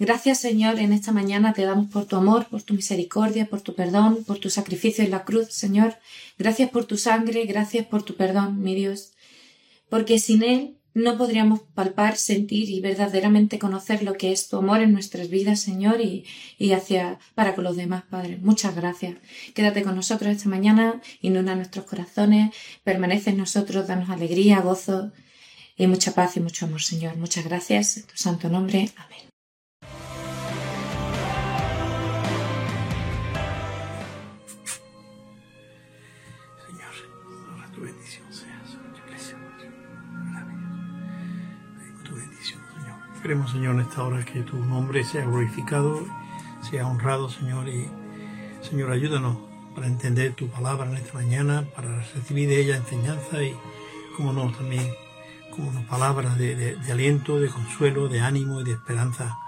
Gracias, Señor, en esta mañana te damos por tu amor, por tu misericordia, por tu perdón, por tu sacrificio en la cruz, Señor. Gracias por tu sangre, gracias por tu perdón, mi Dios. Porque sin él no podríamos palpar, sentir y verdaderamente conocer lo que es tu amor en nuestras vidas, Señor, y, y hacia para con los demás, Padre. Muchas gracias. Quédate con nosotros esta mañana, inunda nuestros corazones, permanece en nosotros, danos alegría, gozo y mucha paz y mucho amor, Señor. Muchas gracias. En tu santo nombre. Amén. Queremos, Señor, en esta hora que tu nombre sea glorificado, sea honrado, Señor, y Señor, ayúdanos para entender tu palabra en esta mañana, para recibir de ella enseñanza y, como no, también como no, palabras de, aliento, de consuelo, de ánimo y de esperanza.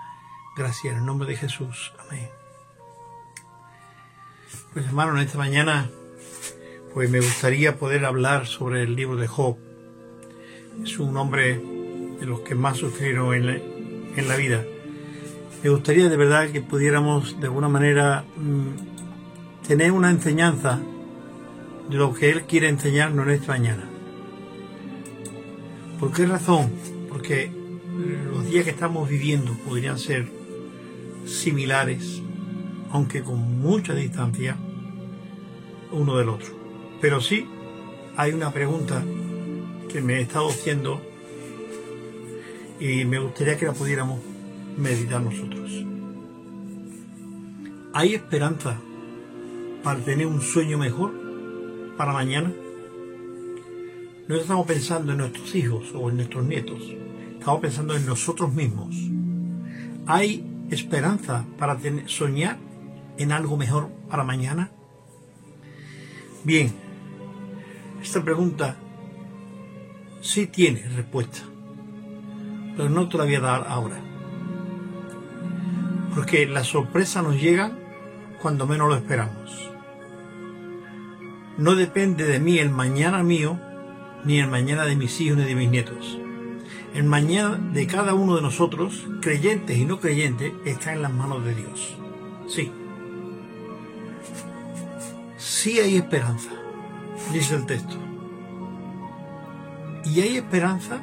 Gracias en el nombre de Jesús. Amén. Pues hermano, en esta mañana, pues me gustaría poder hablar sobre el libro de Job. Es un hombre de los que más sufrieron en la, vida. Me gustaría de verdad que pudiéramos de alguna manera mm, tener una enseñanza de lo que Él quiere enseñarnos en esta mañana. ¿Por qué razón? Porque los días que estamos viviendo podrían ser similares, aunque con mucha distancia uno del otro. Pero sí hay una pregunta que me he estado haciendo y me gustaría que la pudiéramos meditar nosotros. ¿Hay esperanza para tener un sueño mejor para mañana? No estamos pensando en nuestros hijos o en nuestros nietos, estamos pensando en nosotros mismos. ¿Hay esperanza para soñar en algo mejor para mañana? Bien, esta pregunta sí tiene respuesta pero no te la voy a dar ahora. Porque la sorpresa nos llega cuando menos lo esperamos. No depende de mí el mañana mío, ni el mañana de mis hijos ni de mis nietos. El mañana de cada uno de nosotros, creyentes y no creyentes, está en las manos de Dios. Sí. Sí hay esperanza, dice el texto. Y hay esperanza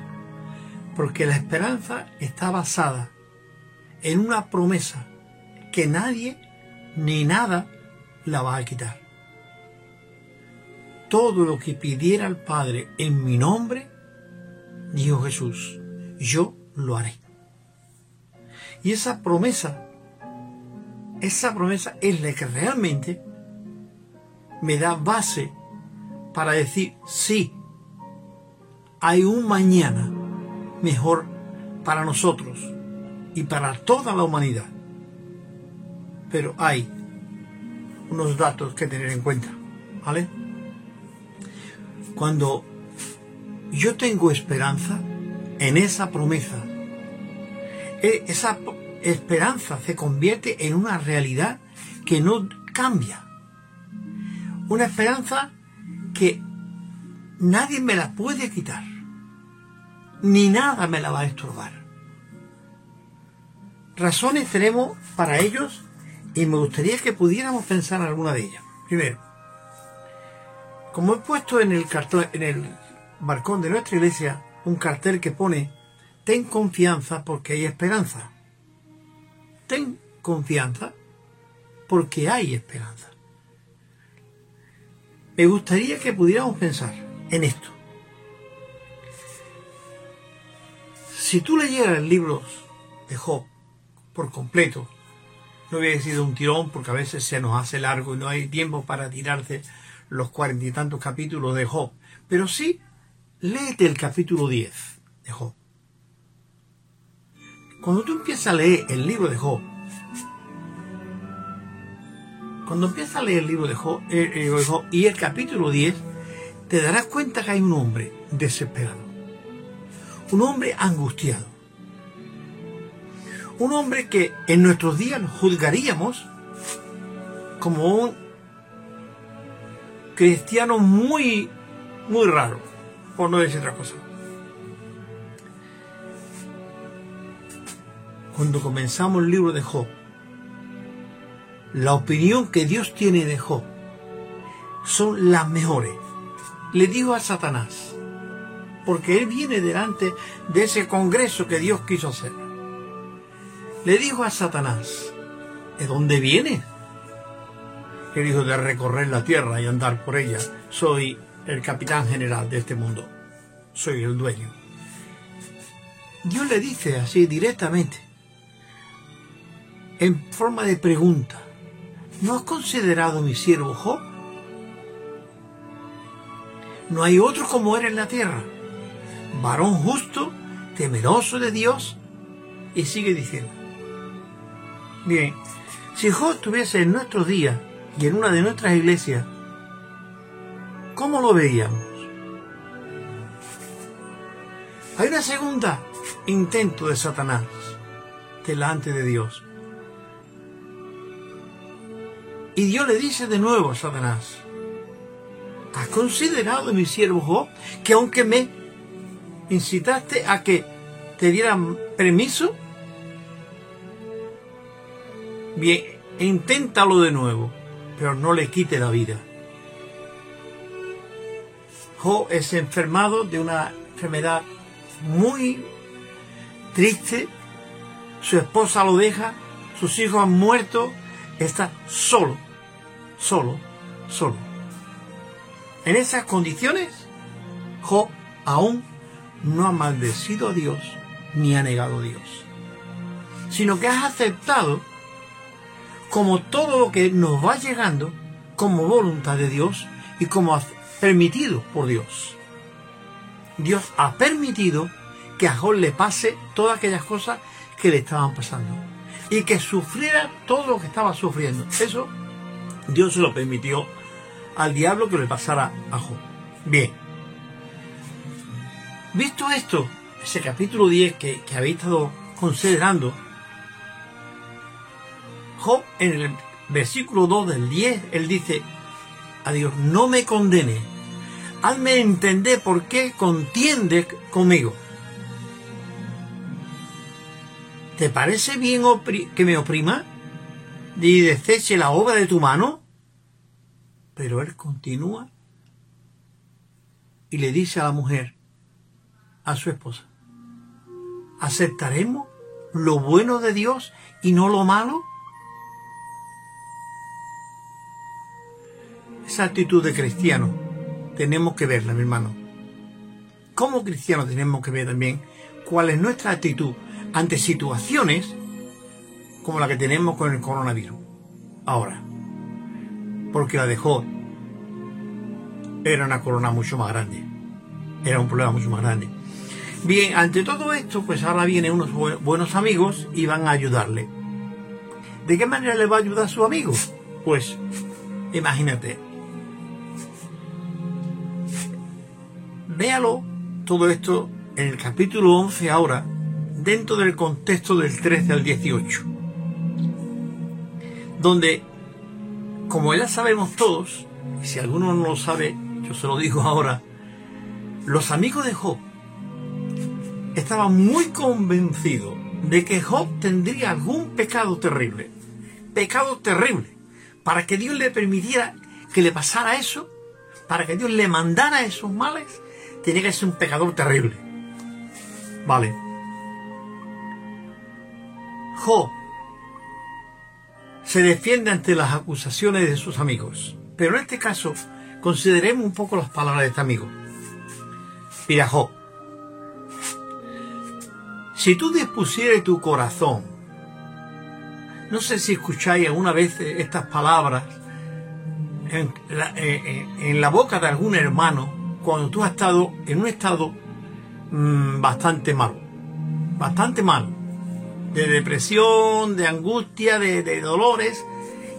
porque la esperanza está basada en una promesa que nadie ni nada la va a quitar. Todo lo que pidiera el Padre en mi nombre, dijo Jesús, yo lo haré. Y esa promesa, esa promesa es la que realmente me da base para decir, sí, hay un mañana mejor para nosotros y para toda la humanidad. Pero hay unos datos que tener en cuenta, ¿vale? Cuando yo tengo esperanza en esa promesa, e, esa esperanza se convierte en una realidad que no cambia. Una esperanza que nadie me la puede quitar ni nada me la va a estorbar. Razones tenemos para ellos y me gustaría que pudiéramos pensar en alguna de ellas. Primero, como he puesto en el cartón, en el balcón de nuestra iglesia un cartel que pone ten confianza porque hay esperanza. Ten confianza porque hay esperanza. Me gustaría que pudiéramos pensar en esto. Si tú leyeras el libro de Job por completo, no hubiera sido un tirón porque a veces se nos hace largo y no hay tiempo para tirarse los cuarenta y tantos capítulos de Job. Pero sí, léete el capítulo 10 de Job. Cuando tú empiezas a leer el libro de Job, Cuando empiezas a leer el libro de Job, y el capítulo 10, te darás cuenta que hay un hombre desesperado, un hombre angustiado, un hombre que en nuestros días juzgaríamos como un cristiano muy, muy raro, por no decir otra cosa. Cuando comenzamos el libro de Job, la opinión que Dios tiene de Job son las mejores. Le digo a Satanás, porque él viene delante de ese congreso que Dios quiso hacer. Le dijo a Satanás, ¿de dónde viene? Él dijo de recorrer la tierra y andar por ella. Soy el capitán general de este mundo. Soy el dueño. Dios le dice así directamente, en forma de pregunta, ¿no has considerado mi siervo Job? No hay otro como él en la tierra, varón justo, temeroso de Dios, y sigue diciendo, Bien, si Job estuviese en nuestros días y en una de nuestras iglesias, ¿cómo lo veíamos? Hay una segunda intento de Satanás delante de Dios. Y Dios le dice de nuevo a Satanás, ¿has considerado mi siervo Job que aunque me incitaste a que te dieran permiso Bien, inténtalo de nuevo, pero no le quite la vida. Jo es enfermado de una enfermedad muy triste. Su esposa lo deja, sus hijos han muerto, está solo, solo, solo. En esas condiciones, Jo aún no ha maldecido a Dios ni ha negado a Dios, sino que has aceptado como todo lo que nos va llegando como voluntad de Dios y como permitido por Dios. Dios ha permitido que a Job le pase todas aquellas cosas que le estaban pasando y que sufriera todo lo que estaba sufriendo. Eso Dios se lo permitió al diablo que le pasara a Job. Bien. Visto esto, ese capítulo 10 que, que habéis estado considerando, Job en el versículo 2 del 10, él dice, a Dios, no me condene, hazme entender por qué contiende conmigo. ¿Te parece bien que me oprima y deseche la obra de tu mano? Pero él continúa y le dice a la mujer, a su esposa, ¿aceptaremos lo bueno de Dios y no lo malo? Esa actitud de cristiano tenemos que verla, mi hermano. Como cristianos tenemos que ver también cuál es nuestra actitud ante situaciones como la que tenemos con el coronavirus. Ahora, porque la dejó era una corona mucho más grande. Era un problema mucho más grande. Bien, ante todo esto, pues ahora vienen unos buenos amigos y van a ayudarle. ¿De qué manera le va a ayudar a su amigo? Pues, imagínate, véalo todo esto en el capítulo 11 ahora, dentro del contexto del 13 al 18, donde, como ya sabemos todos, y si alguno no lo sabe, yo se lo digo ahora, los amigos de Job estaban muy convencidos de que Job tendría algún pecado terrible, pecado terrible, para que Dios le permitiera que le pasara eso, para que Dios le mandara esos males tiene que ser un pecador terrible. Vale. Jo se defiende ante las acusaciones de sus amigos. Pero en este caso, consideremos un poco las palabras de este amigo. Mira, Jo, si tú dispusieras tu corazón, no sé si escucháis alguna vez estas palabras en la, en la boca de algún hermano cuando tú has estado en un estado mm, bastante malo, bastante malo, de depresión, de angustia, de, dolores,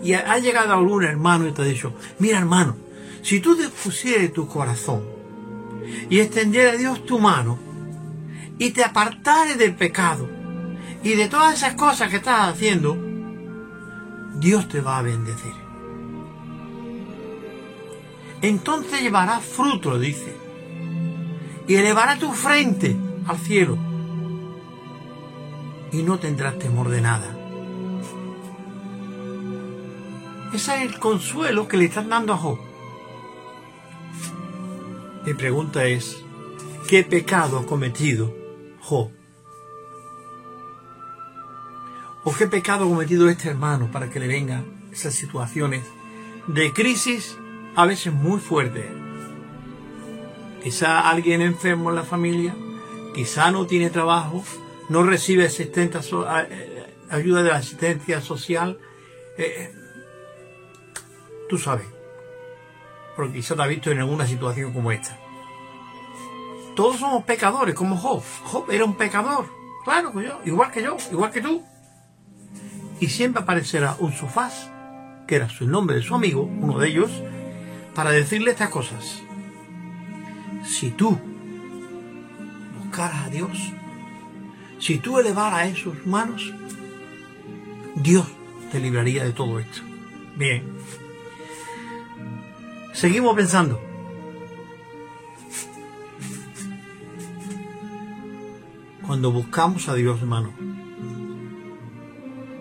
y ha llegado algún hermano y te ha dicho, mira hermano, si tú dispusieras tu corazón y extendieras a Dios tu mano y te apartares del pecado y de todas esas cosas que estás haciendo, Dios te va a bendecir. Entonces llevarás fruto, dice, y elevará tu frente al cielo y no tendrás temor de nada. Ese es el consuelo que le están dando a Job. Mi pregunta es, ¿qué pecado ha cometido ¿O qué pecado ha cometido este hermano para que le vengan esas situaciones de crisis a veces muy fuertes? Quizá alguien enfermo en la familia, quizá no tiene trabajo, no recibe eh, ayuda de la asistencia social. Eh, tú sabes, porque quizá te has visto en alguna situación como esta. Todos somos pecadores, como Job. Job era un pecador, claro que yo, igual que yo, igual que tú. Y siempre aparecerá un sofás, que era su nombre de su amigo, uno de ellos, para decirle estas cosas. Si tú buscaras a Dios, si tú elevaras esos manos, Dios te libraría de todo esto. Bien, Seguimos pensando. Cuando buscamos a Dios, hermano,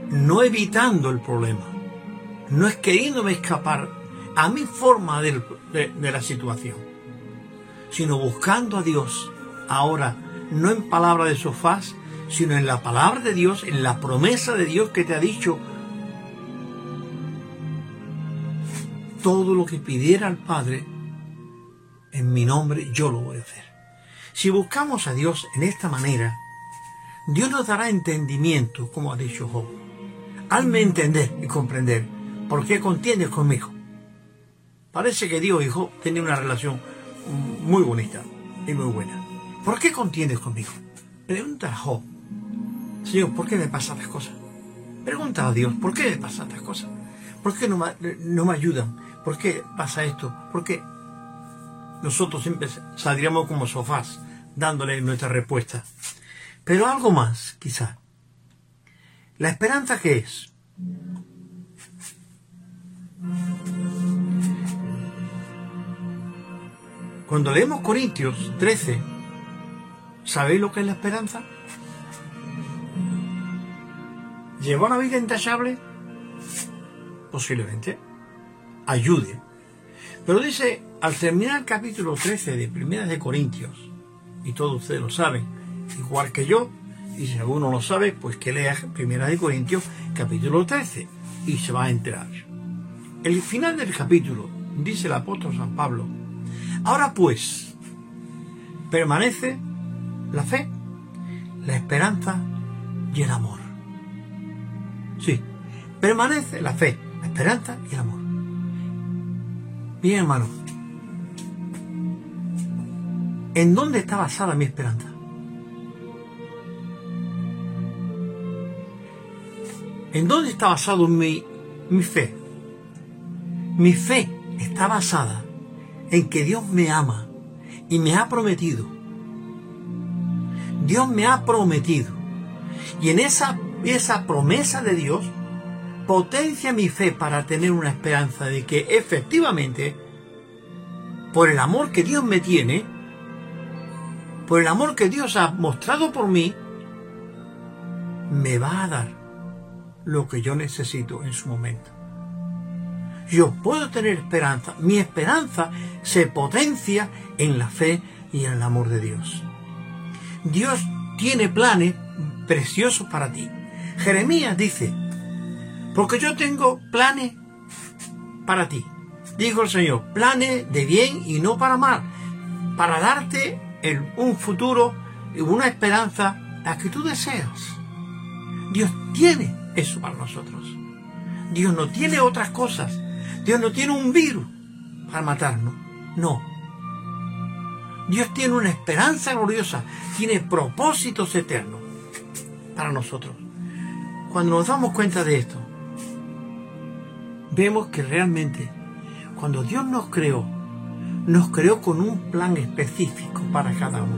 no evitando el problema, no es queriéndome escapar a mi forma de, de la situación, sino buscando a Dios ahora, no en palabra de sofás, sino en la palabra de Dios, en la promesa de Dios que te ha dicho, todo lo que pidiera al Padre en mi nombre, yo lo voy a hacer. Si buscamos a Dios en esta manera, Dios nos dará entendimiento, como ha dicho Job. Hazme entender y comprender por qué contiendes conmigo. Parece que Dios y Job tienen una relación muy bonita y muy buena. ¿Por qué contiendes conmigo? Pregunta a Job. Señor, ¿por qué me pasan estas cosas? Pregunta a Dios, ¿por qué me pasan estas cosas? ¿Por qué no no me ayudan? ¿Por qué pasa esto? Porque nosotros siempre saldríamos como sofás dándole nuestra respuesta. Pero algo más, quizá. ¿La esperanza qué es? Cuando leemos Corintios 13, ¿sabéis lo que es la esperanza? ¿Lleva una vida intachable? Posiblemente ayude. Pero dice, al terminar el capítulo 13 de Primera de Corintios, y todos ustedes lo saben, igual que yo, y si alguno lo sabe, pues que lea Primera de Corintios capítulo 13 y se va a enterar. El final del capítulo, dice el apóstol San Pablo, ahora pues, permanece la fe, la esperanza y el amor. Sí, permanece la fe, la esperanza y el amor. Bien, hermano. ¿En dónde está basada mi esperanza? ¿En dónde está basado mi, mi fe? Mi fe está basada en que Dios me ama y me ha prometido. Dios me ha prometido. Y en esa, esa promesa de Dios potencia mi fe para tener una esperanza de que efectivamente, por el amor que Dios me tiene, por el amor que Dios ha mostrado por mí, me va a dar lo que yo necesito en su momento. Yo puedo tener esperanza. Mi esperanza se potencia en la fe y en el amor de Dios. Dios tiene planes preciosos para ti. Jeremías dice, porque yo tengo planes para ti. Dijo el Señor, planes de bien y no para mal, para darte un futuro y una esperanza la que tú deseas. Dios tiene eso para nosotros. Dios no tiene otras cosas. Dios no tiene un virus para matarnos. No. Dios tiene una esperanza gloriosa, tiene propósitos eternos para nosotros. Cuando nos damos cuenta de esto, vemos que realmente cuando Dios nos creó, nos creó con un plan específico para cada uno.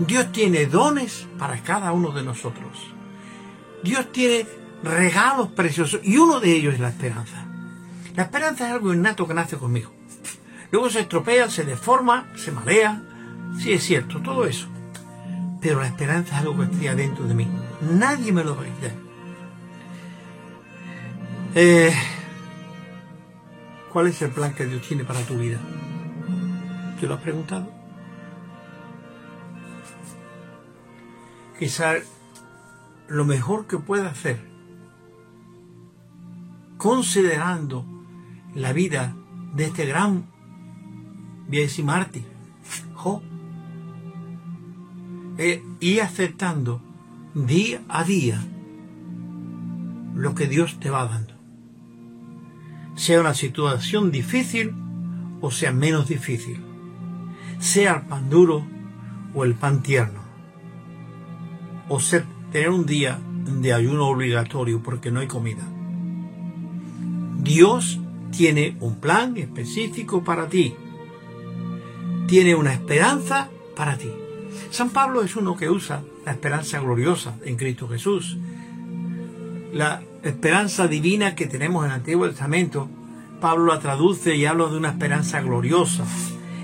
Dios tiene dones para cada uno de nosotros. Dios tiene regalos preciosos y uno de ellos es la esperanza. La esperanza es algo innato que nace conmigo. Luego se estropea, se deforma, se marea. Sí, es cierto, todo eso. Pero la esperanza es algo que está dentro de mí. Nadie me lo va a quitar. Eh, ¿Cuál es el plan que Dios tiene para tu vida? ¿Te lo has preguntado? Quizá lo mejor que pueda hacer, considerando la vida de este gran, voy a decir mártir, eh, y aceptando día a día lo que Dios te va dando sea una situación difícil o sea menos difícil, sea el pan duro o el pan tierno, o ser, tener un día de ayuno obligatorio porque no hay comida. Dios tiene un plan específico para ti, tiene una esperanza para ti. San Pablo es uno que usa la esperanza gloriosa en Cristo Jesús. La esperanza divina que tenemos en el Antiguo Testamento, Pablo la traduce y habla de una esperanza gloriosa.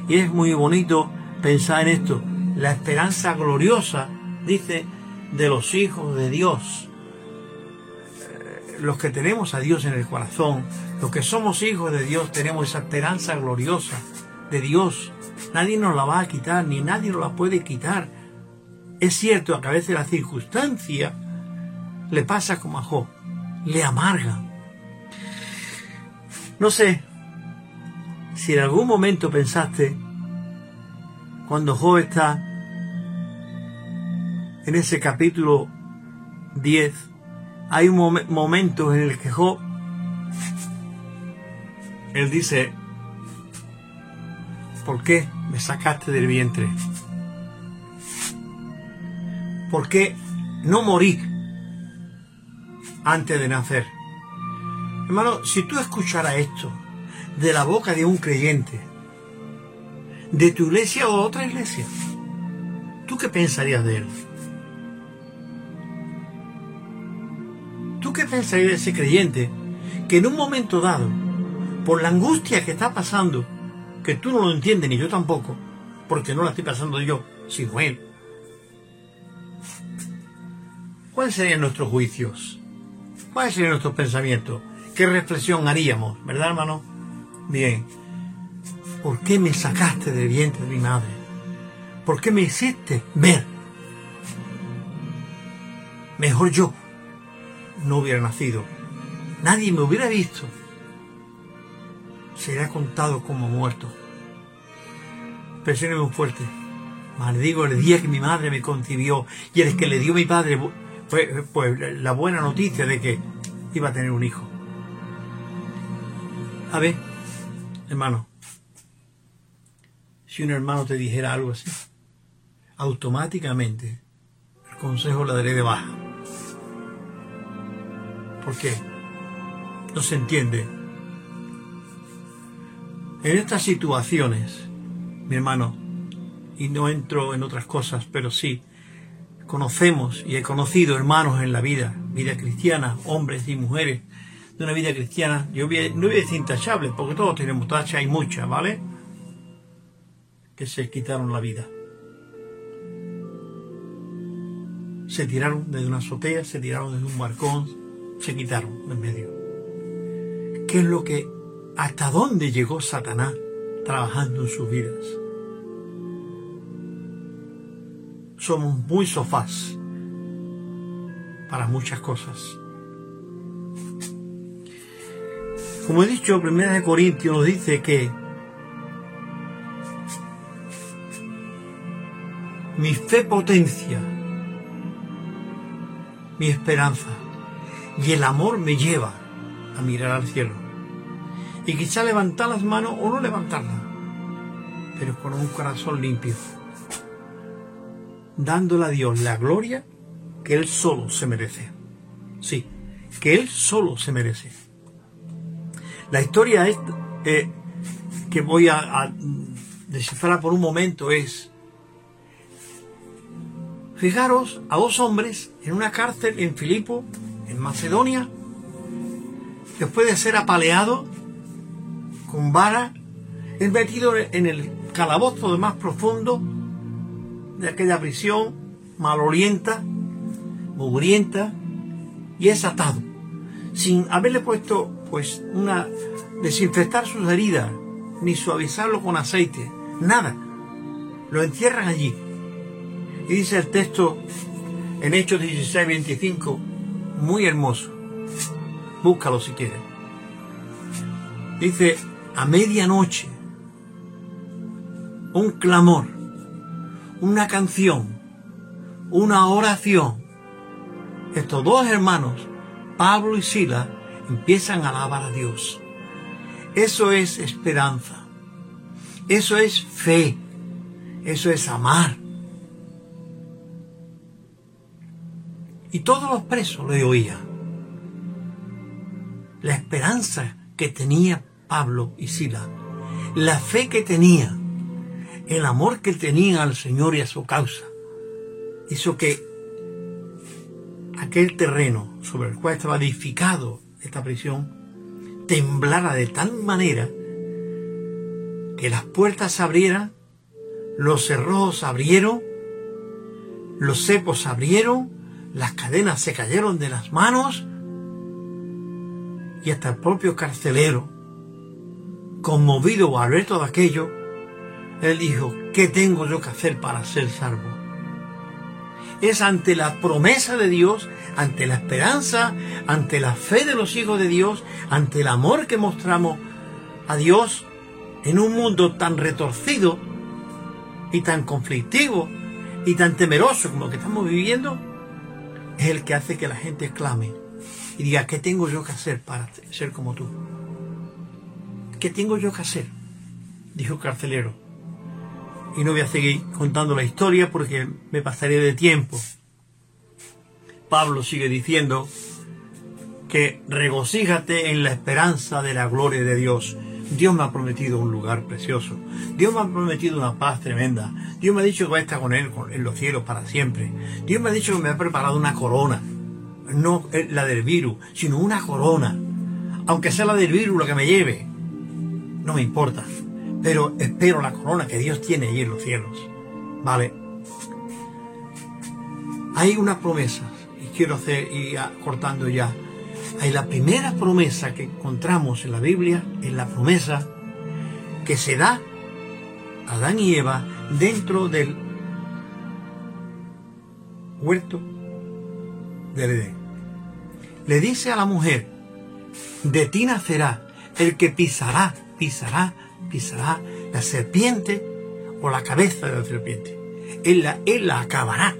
Y es muy bonito pensar en esto. La esperanza gloriosa, dice, de los hijos de Dios. Eh, los que tenemos a Dios en el corazón, los que somos hijos de Dios, tenemos esa esperanza gloriosa de Dios. Nadie nos la va a quitar, ni nadie nos la puede quitar. Es cierto que a veces la circunstancia le pasa como a Job le amarga. No sé si en algún momento pensaste, cuando Job está en ese capítulo 10, hay un momento en el que Job, él dice, ¿por qué me sacaste del vientre? ¿Por qué no morí antes de nacer. Hermano, si tú escucharas esto de la boca de un creyente, de tu iglesia o otra iglesia, ¿tú qué pensarías de él? ¿Tú qué pensarías de ese creyente que en un momento dado, por la angustia que está pasando, que tú no lo entiendes ni yo tampoco, porque no la estoy pasando yo, sino él, ¿cuáles serían nuestros juicios? ¿Cuál sería nuestro pensamiento? ¿Qué reflexión haríamos? ¿Verdad, hermano? Bien. ¿Por qué me sacaste del vientre de mi madre? ¿Por qué me hiciste ver? Mejor yo no hubiera nacido. Nadie me hubiera visto. Sería contado como muerto. Presione muy fuerte. Maldigo el día que mi madre me concibió y el que le dio mi padre fue pues, la buena noticia de que iba a tener un hijo. A ver, hermano, si un hermano te dijera algo así, automáticamente el consejo la daré de baja. ¿Por qué? No se entiende. En estas situaciones, mi hermano, y no entro en otras cosas, pero sí, conocemos y he conocido hermanos en la vida, vida cristiana, hombres y mujeres de una vida cristiana, yo no voy a decir intachable, porque todos tenemos tacha y mucha, ¿vale? Que se quitaron la vida. Se tiraron desde una azotea, se tiraron desde un balcón, se quitaron en medio. ¿Qué es lo que, hasta dónde llegó Satanás trabajando en sus vidas? somos muy sofás para muchas cosas. Como he dicho, Primera de Corintios nos dice que mi fe potencia mi esperanza y el amor me lleva a mirar al cielo. Y quizá levantar las manos o no levantarlas, pero con un corazón limpio dándole a Dios la gloria que Él solo se merece. Sí, que Él solo se merece. La historia eh, que voy a, descifrar por un momento es, fijaros a dos hombres en una cárcel en Filipo, en Macedonia, después de ser apaleado con vara, es metido en el calabozo más profundo de aquella prisión malolienta, mugrienta, y es atado, sin haberle puesto pues una desinfectar sus heridas, ni suavizarlo con aceite, nada. Lo encierran allí. Y dice el texto en Hechos 16, 25, muy hermoso. Búscalo si quieres. Dice, a medianoche, un clamor, una canción, una oración. Estos dos hermanos, Pablo y Sila, empiezan a alabar a Dios. Eso es esperanza. Eso es fe. Eso es amar. Y todos los presos le oían. La esperanza que tenía Pablo y Sila, la fe que tenía, el amor que tenían al Señor y a su causa, hizo que aquel terreno sobre el cual estaba edificado esta prisión temblara de tal manera que las puertas se abrieran, los cerrojos se abrieron, los cepos se abrieron, las cadenas se cayeron de las manos y hasta el propio carcelero, conmovido al ver todo aquello, él dijo, ¿qué tengo yo que hacer para ser salvo? Es ante la promesa de Dios, ante la esperanza, ante la fe de los hijos de Dios, ante el amor que mostramos a Dios en un mundo tan retorcido y tan conflictivo y tan temeroso como lo que estamos viviendo, es el que hace que la gente clame y diga, ¿qué tengo yo que hacer para ser como tú? ¿Qué tengo yo que hacer? Dijo el carcelero. Y no voy a seguir contando la historia porque me pasaré de tiempo. Pablo sigue diciendo que regocíjate en la esperanza de la gloria de Dios. Dios me ha prometido un lugar precioso. Dios me ha prometido una paz tremenda. Dios me ha dicho que voy a estar con Él en los cielos para siempre. Dios me ha dicho que me ha preparado una corona no la del virus, sino una corona. Aunque sea la del virus la que me lleve, no me importa. Pero espero la corona que Dios tiene allí en los cielos. ¿Vale? Hay una promesa, y quiero hacer, y cortando ya. Hay la primera promesa que encontramos en la Biblia, es la promesa que se da a Adán y Eva dentro del huerto del Edén le dice a la mujer, de ti nacerá el que pisará, pisará, pisará la serpiente o la cabeza de la serpiente. Él la, él acabará,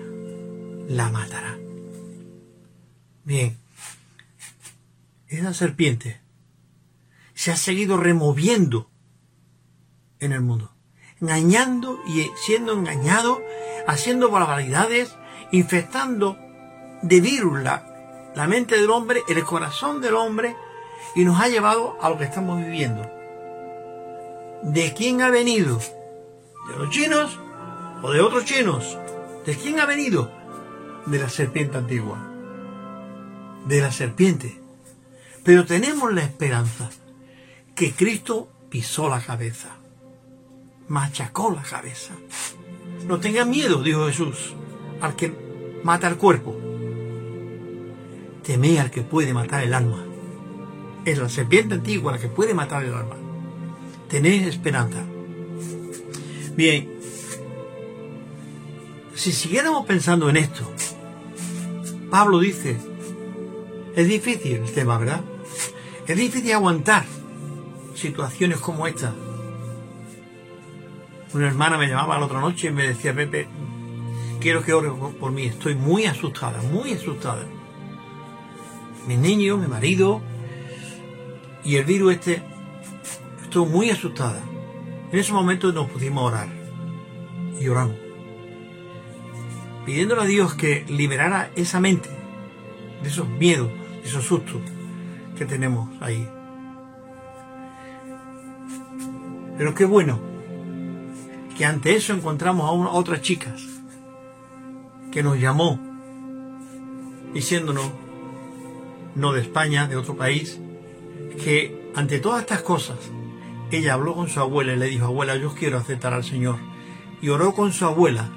la matará. Bien, esa serpiente se ha seguido removiendo en el mundo, engañando y siendo engañado, haciendo barbaridades, infectando de virus la, la mente del hombre, el corazón del hombre y nos ha llevado a lo que estamos viviendo. ¿De quién ha venido? ¿De los chinos o de otros chinos? ¿De quién ha venido? De la serpiente antigua. De la serpiente. Pero tenemos la esperanza que Cristo pisó la cabeza, machacó la cabeza. No tengan miedo, dijo Jesús, al que mata el cuerpo teme al que puede matar el alma. Es la serpiente antigua la que puede matar el alma. Tened esperanza. Bien, si siguiéramos pensando en esto, Pablo dice, es difícil el tema, ¿verdad? Es difícil aguantar situaciones como esta. Una hermana me llamaba la otra noche y me decía, Pepe, quiero que ore por mí, estoy muy asustada, muy asustada mis niños, mi marido y el virus este estuvo muy asustada. En ese momento nos pudimos orar y oramos, pidiéndole a Dios que liberara esa mente de esos miedos, de esos sustos que tenemos ahí. Pero qué bueno que ante eso encontramos a, a otras chicas que nos llamó diciéndonos, no de España, de otro país, que ante todas estas cosas, ella habló con su abuela y le dijo, abuela, yo quiero aceptar al Señor. Y oró con su abuela,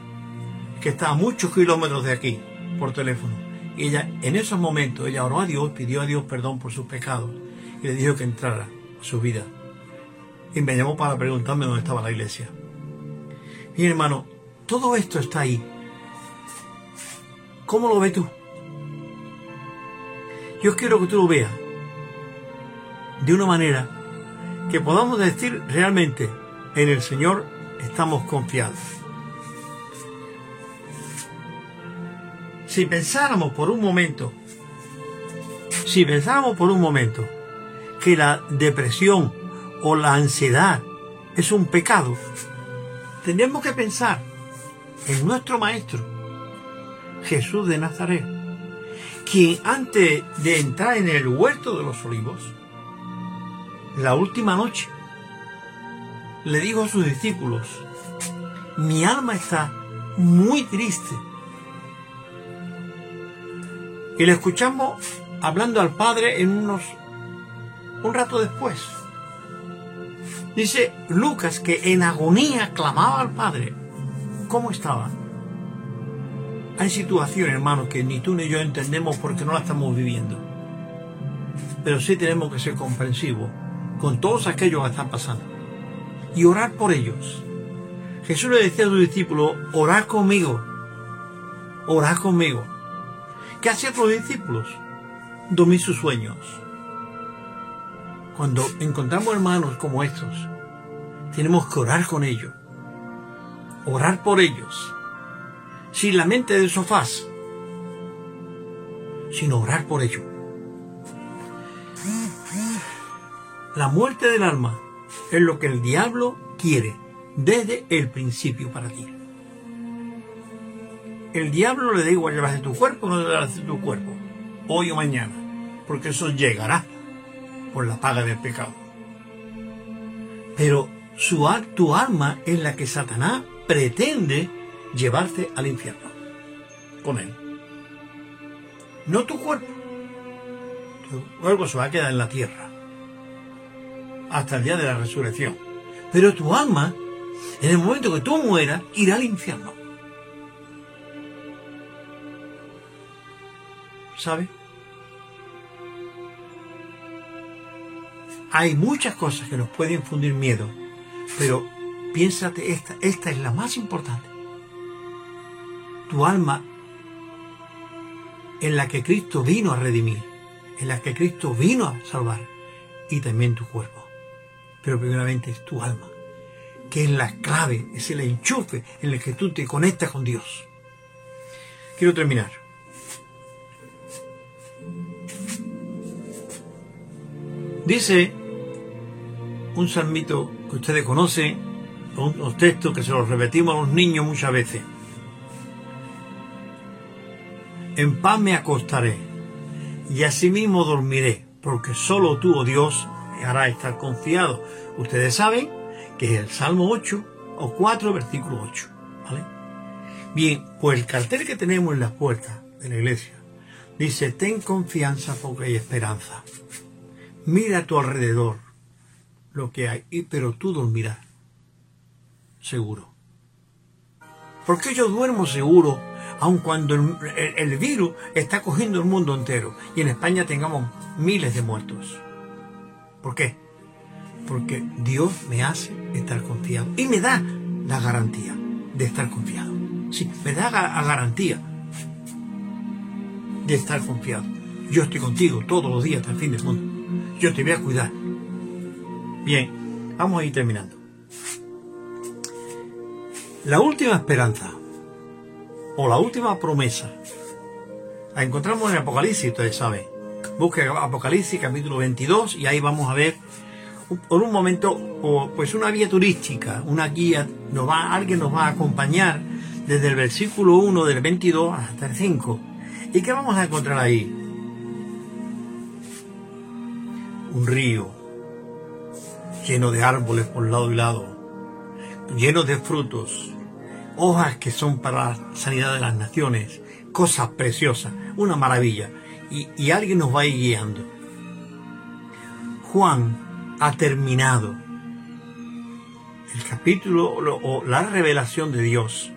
que está a muchos kilómetros de aquí, por teléfono. Y ella, en esos momentos, ella oró a Dios, pidió a Dios perdón por sus pecados y le dijo que entrara a su vida. Y me llamó para preguntarme dónde estaba la iglesia. Mi hermano, todo esto está ahí. ¿Cómo lo ves tú? Yo quiero que tú lo veas de una manera que podamos decir realmente en el Señor estamos confiados. Si pensáramos por un momento, si pensáramos por un momento que la depresión o la ansiedad es un pecado, tendríamos que pensar en nuestro Maestro, Jesús de Nazaret, quien antes de entrar en el huerto de los olivos, la última noche, le dijo a sus discípulos, mi alma está muy triste. Y le escuchamos hablando al Padre en unos un rato después. Dice Lucas que en agonía clamaba al Padre. ¿Cómo estaba? Hay situaciones, hermanos, que ni tú ni yo entendemos porque no la estamos viviendo. Pero sí tenemos que ser comprensivos con todos aquellos que están pasando y orar por ellos. Jesús le decía a sus discípulos, orad conmigo, orad conmigo. ¿Qué hacían los discípulos? Dormir sus sueños. Cuando encontramos hermanos como estos, tenemos que orar con ellos, orar por ellos, sin la mente de sofás, sino orar por ellos. La muerte del alma es lo que el diablo quiere desde el principio para ti. El diablo le da igual llevarse tu cuerpo o no llevarse tu cuerpo, hoy o mañana, porque eso llegará por la paga del pecado. Pero su, tu alma es la que Satanás pretende llevarte al infierno con él. No tu cuerpo. Tu cuerpo se va a quedar en la tierra hasta el día de la resurrección. Pero tu alma, en el momento que tú mueras, irá al infierno. ¿Sabe? Hay muchas cosas que nos pueden infundir miedo, pero piénsate esta, esta es la más importante. Tu alma en la que Cristo vino a redimir, en la que Cristo vino a salvar, y también tu cuerpo pero primeramente es tu alma, que es la clave, es el enchufe en el que tú te conectas con Dios. Quiero terminar. Dice un salmito que ustedes conocen, unos textos que se los repetimos a los niños muchas veces. En paz me acostaré y asimismo dormiré, porque solo tú, oh Dios, hará estar confiado. Ustedes saben que es el Salmo 8 o 4, versículo 8. ¿vale? Bien, pues el cartel que tenemos en las puertas de la iglesia dice, ten confianza porque hay esperanza. Mira a tu alrededor lo que hay, pero tú dormirás seguro. Porque yo duermo seguro aun cuando el, virus está cogiendo el mundo entero y en España tengamos miles de muertos. ¿Por qué? Porque Dios me hace estar confiado y me da la garantía de estar confiado. Sí, me da la garantía de estar confiado. Yo estoy contigo todos los días hasta el fin del mundo. Yo te voy a cuidar. Bien, vamos a ir terminando. La última esperanza o la última promesa la encontramos en el Apocalipsis, ustedes saben. Busque Apocalipsis capítulo 22 y ahí vamos a ver por un momento pues una vía turística, una guía, nos va, alguien nos va a acompañar desde el versículo 1 del 22 hasta el 5. ¿Y qué vamos a encontrar ahí? Un río, lleno de árboles por lado y lado, lleno de frutos, hojas que son para la sanidad de las naciones, cosas preciosas, una maravilla. Y, alguien nos va a ir guiando. Juan ha terminado el capítulo o la revelación de Dios.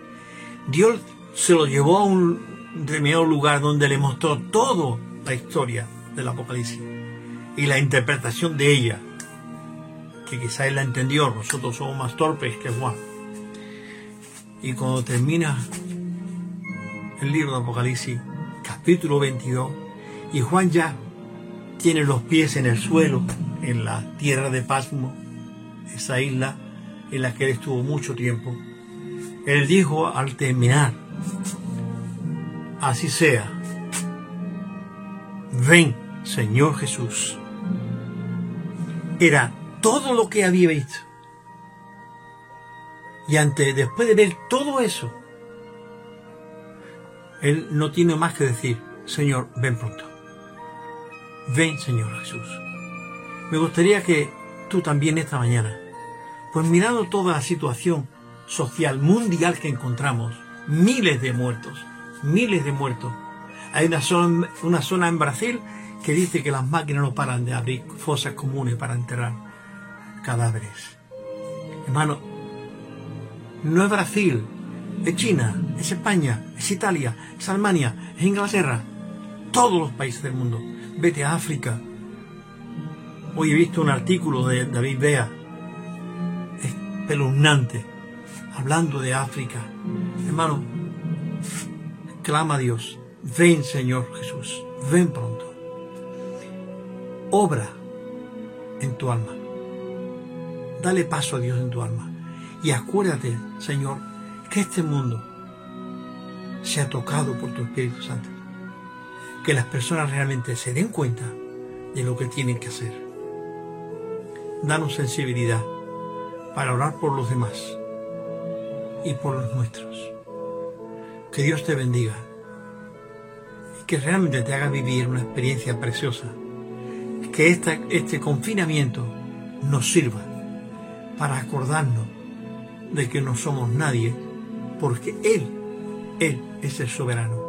Dios se lo llevó a un determinado lugar donde le mostró toda la historia del Apocalipsis y la interpretación de ella, que quizá él la entendió, nosotros somos más torpes que Juan. Y cuando termina el libro de Apocalipsis, capítulo 22, y Juan ya tiene los pies en el suelo, en la tierra de Pasmo, esa isla en la que él estuvo mucho tiempo, él dijo al terminar, así sea, ven Señor Jesús. Era todo lo que había visto. Y ante, después de ver todo eso, él no tiene más que decir, Señor, ven pronto. Ven, Señor Jesús. Me gustaría que tú también esta mañana, pues mirando toda la situación social mundial que encontramos, miles de muertos, miles de muertos. Hay una zona, una zona en Brasil que dice que las máquinas no paran de abrir fosas comunes para enterrar cadáveres. Hermano, no es Brasil, es China, es España, es Italia, es Alemania, es Inglaterra, todos los países del mundo. Vete a África. Hoy he visto un artículo de David Bea, espeluznante, hablando de África. Hermano, clama a Dios, ven Señor Jesús, ven pronto. Obra en tu alma. Dale paso a Dios en tu alma. Y acuérdate, Señor, que este mundo sea tocado por tu Espíritu Santo. Que las personas realmente se den cuenta de lo que tienen que hacer. Danos sensibilidad para orar por los demás y por los nuestros. Que Dios te bendiga y que realmente te haga vivir una experiencia preciosa. Que este confinamiento nos sirva para acordarnos de que no somos nadie, porque Él, Él es el soberano.